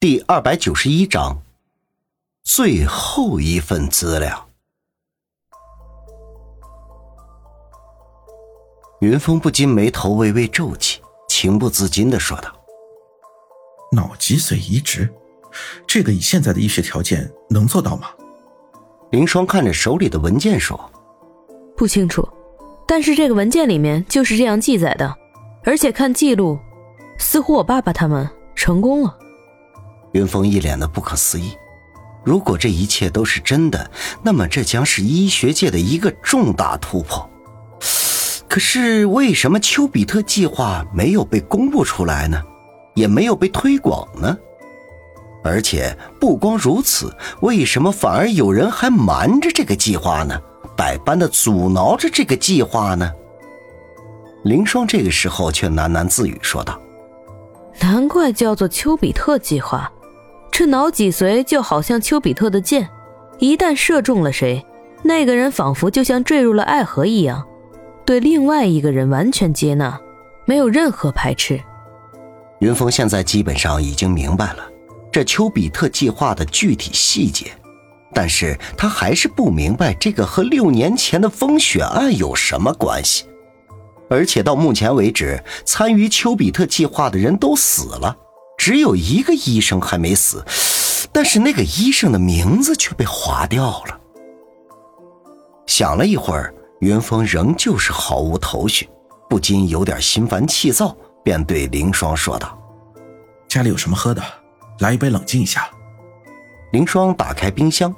第二百九十一章，最后一份资料。云峰不禁眉头微微皱起，情不自禁的说道：“脑脊髓移植，这个以现在的医学条件能做到吗？”林双看着手里的文件说：“不清楚，但是这个文件里面就是这样记载的，而且看记录，似乎我爸爸他们成功了。”云峰一脸的不可思议。如果这一切都是真的，那么这将是医学界的一个重大突破。可是，为什么丘比特计划没有被公布出来呢？也没有被推广呢？而且，不光如此，为什么反而有人还瞒着这个计划呢？百般的阻挠着这个计划呢？林双这个时候却喃喃自语说道：“难怪叫做丘比特计划。”这脑脊髓就好像丘比特的箭，一旦射中了谁，那个人仿佛就像坠入了爱河一样，对另外一个人完全接纳，没有任何排斥。云峰现在基本上已经明白了这丘比特计划的具体细节，但是他还是不明白这个和六年前的风雪案有什么关系，而且到目前为止，参与丘比特计划的人都死了。只有一个医生还没死，但是那个医生的名字却被划掉了。想了一会儿，云峰仍旧是毫无头绪，不禁有点心烦气躁，便对凌霜说道：“家里有什么喝的？来一杯冷静一下。”凌霜打开冰箱，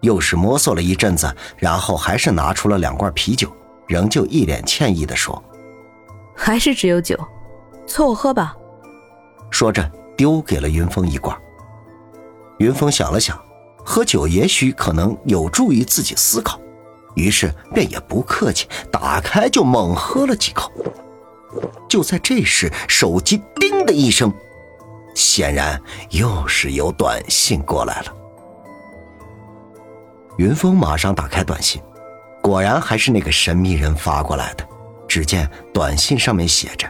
又是摸索了一阵子，然后还是拿出了两罐啤酒，仍旧一脸歉意地说：“还是只有酒，凑合喝吧。”说着。丢给了云峰一罐。云峰想了想，喝酒也许可能有助于自己思考，于是便也不客气，打开就猛喝了几口。就在这时，手机“叮”的一声，显然又是有短信过来了。云峰马上打开短信，果然还是那个神秘人发过来的。只见短信上面写着。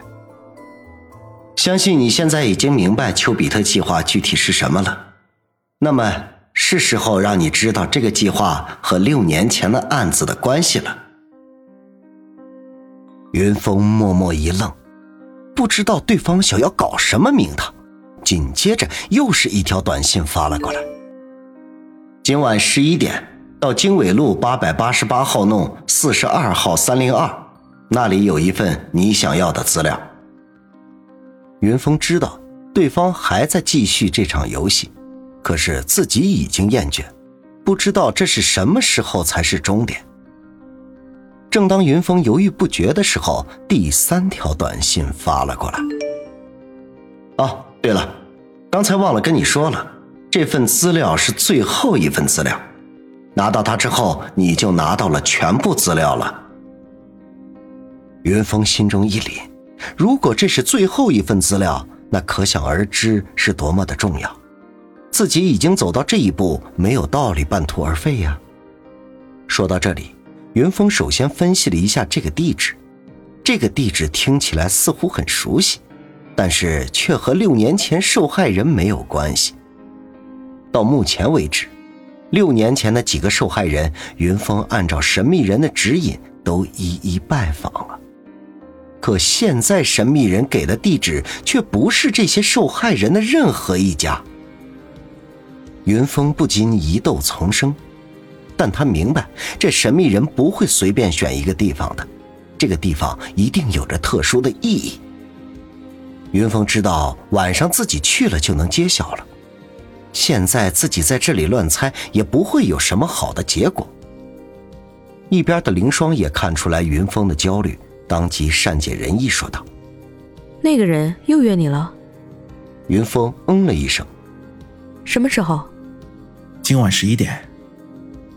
相信你现在已经明白丘比特计划具体是什么了，那么是时候让你知道这个计划和六年前的案子的关系了。云峰默默一愣，不知道对方想要搞什么名堂。紧接着又是一条短信发了过来：今晚十一点到经纬路八百八十八号弄四十二号三零二，那里有一份你想要的资料。云峰知道对方还在继续这场游戏，可是自己已经厌倦，不知道这是什么时候才是终点。正当云峰犹豫不决的时候，第三条短信发了过来。哦，对了，刚才忘了跟你说了，这份资料是最后一份资料，拿到它之后，你就拿到了全部资料了。云峰心中一凛。如果这是最后一份资料，那可想而知是多么的重要。自己已经走到这一步，没有道理半途而废呀。说到这里，云峰首先分析了一下这个地址，这个地址听起来似乎很熟悉，但是却和六年前受害人没有关系。到目前为止，六年前的几个受害人，云峰按照神秘人的指引都一一拜访了。可现在神秘人给的地址却不是这些受害人的任何一家。云峰不禁疑窦丛生，但他明白这神秘人不会随便选一个地方的，这个地方一定有着特殊的意义。云峰知道晚上自己去了就能揭晓了，现在自己在这里乱猜也不会有什么好的结果。一边的凌霜也看出来云峰的焦虑。当即善解人意说道：“那个人又约你了。”云峰嗯了一声：“什么时候？”“今晚十一点。”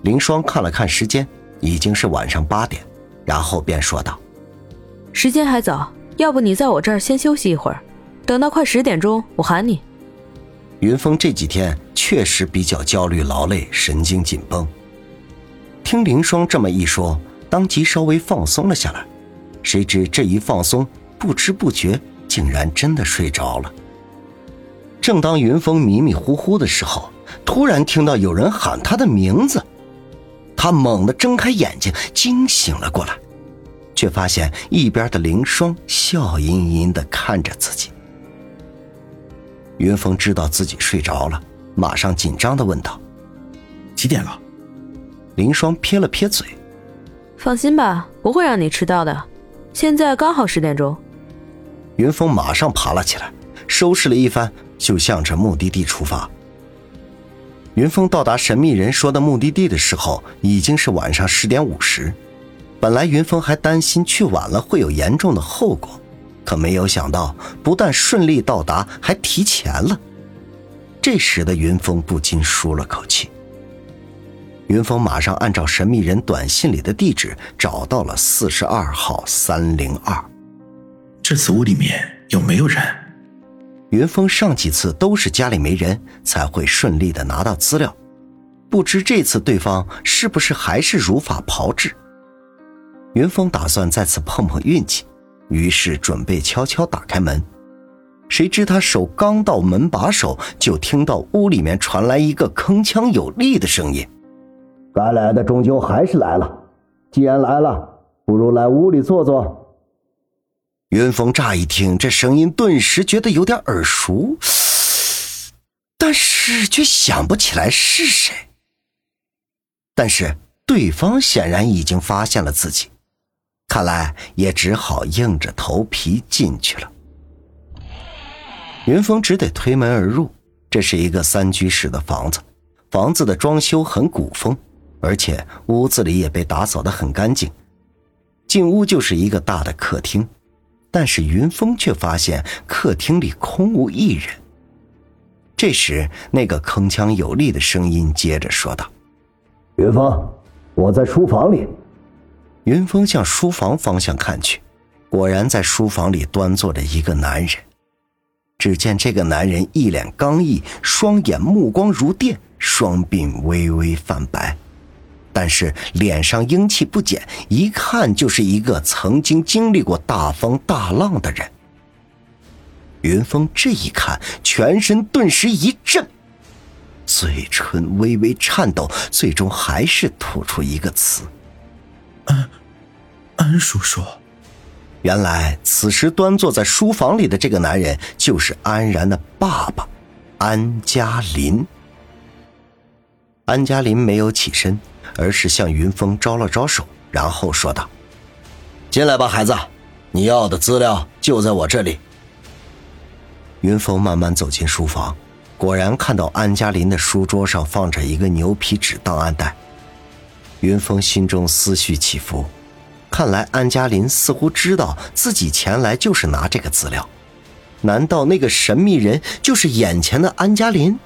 林霜看了看时间，已经是晚上八点，然后便说道：“时间还早，要不你在我这儿先休息一会儿，等到快十点钟我喊你。”云峰这几天确实比较焦虑、劳累，神经紧绷。听林霜这么一说，当即稍微放松了下来。谁知这一放松，不知不觉竟然真的睡着了。正当云峰迷迷糊糊的时候，突然听到有人喊他的名字，他猛地睁开眼睛，惊醒了过来，却发现一边的凌霜笑吟吟的看着自己。云峰知道自己睡着了，马上紧张的问道：“几点了？”凌霜撇了撇嘴：“放心吧，不会让你迟到的。现在刚好十点钟。”云峰马上爬了起来，收拾了一番，就向着目的地出发。云峰到达神秘人说的目的地的时候，已经是晚上十点五十。本来云峰还担心去晚了会有严重的后果。可没有想到，不但顺利到达，还提前了。这时的云峰不禁舒了口气。云峰马上按照神秘人短信里的地址找到了四十二号三零二。这次屋里面有没有人？云峰上几次都是家里没人，才会顺利的拿到资料。不知这次对方是不是还是如法炮制？云峰打算再次碰碰运气。于是准备悄悄打开门，谁知他手刚到门把手，就听到屋里面传来一个铿锵有力的声音：“该来的终究还是来了，既然来了，不如来屋里坐坐。”云峰乍一听这声音，顿时觉得有点耳熟，但是却想不起来是谁。但是对方显然已经发现了自己。看来也只好硬着头皮进去了。云峰只得推门而入。这是一个三居室的房子，房子的装修很古风，而且屋子里也被打扫的很干净。进屋就是一个大的客厅，但是云峰却发现客厅里空无一人。这时，那个铿锵有力的声音接着说道：“云峰，我在书房里。”云峰向书房方向看去，果然在书房里端坐着一个男人。只见这个男人一脸刚毅，双眼目光如电，双鬓微微泛白，但是脸上英气不减，一看就是一个曾经经历过大风大浪的人。云峰这一看，全身顿时一震，嘴唇微微颤抖，最终还是吐出一个词。安，安叔叔。原来此时端坐在书房里的这个男人，就是安然的爸爸，安嘉林。安嘉林没有起身，而是向云峰招了招手，然后说道：“进来吧，孩子，你要的资料就在我这里。”云峰慢慢走进书房，果然看到安嘉林的书桌上放着一个牛皮纸档案袋。云峰心中思绪起伏，看来安嘉林似乎知道自己前来就是拿这个资料，难道那个神秘人就是眼前的安嘉林？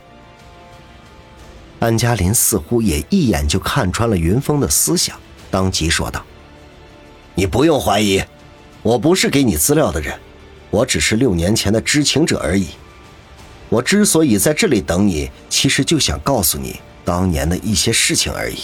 安嘉林似乎也一眼就看穿了云峰的思想，当即说道：“你不用怀疑，我不是给你资料的人，我只是六年前的知情者而已。我之所以在这里等你，其实就想告诉你当年的一些事情而已。”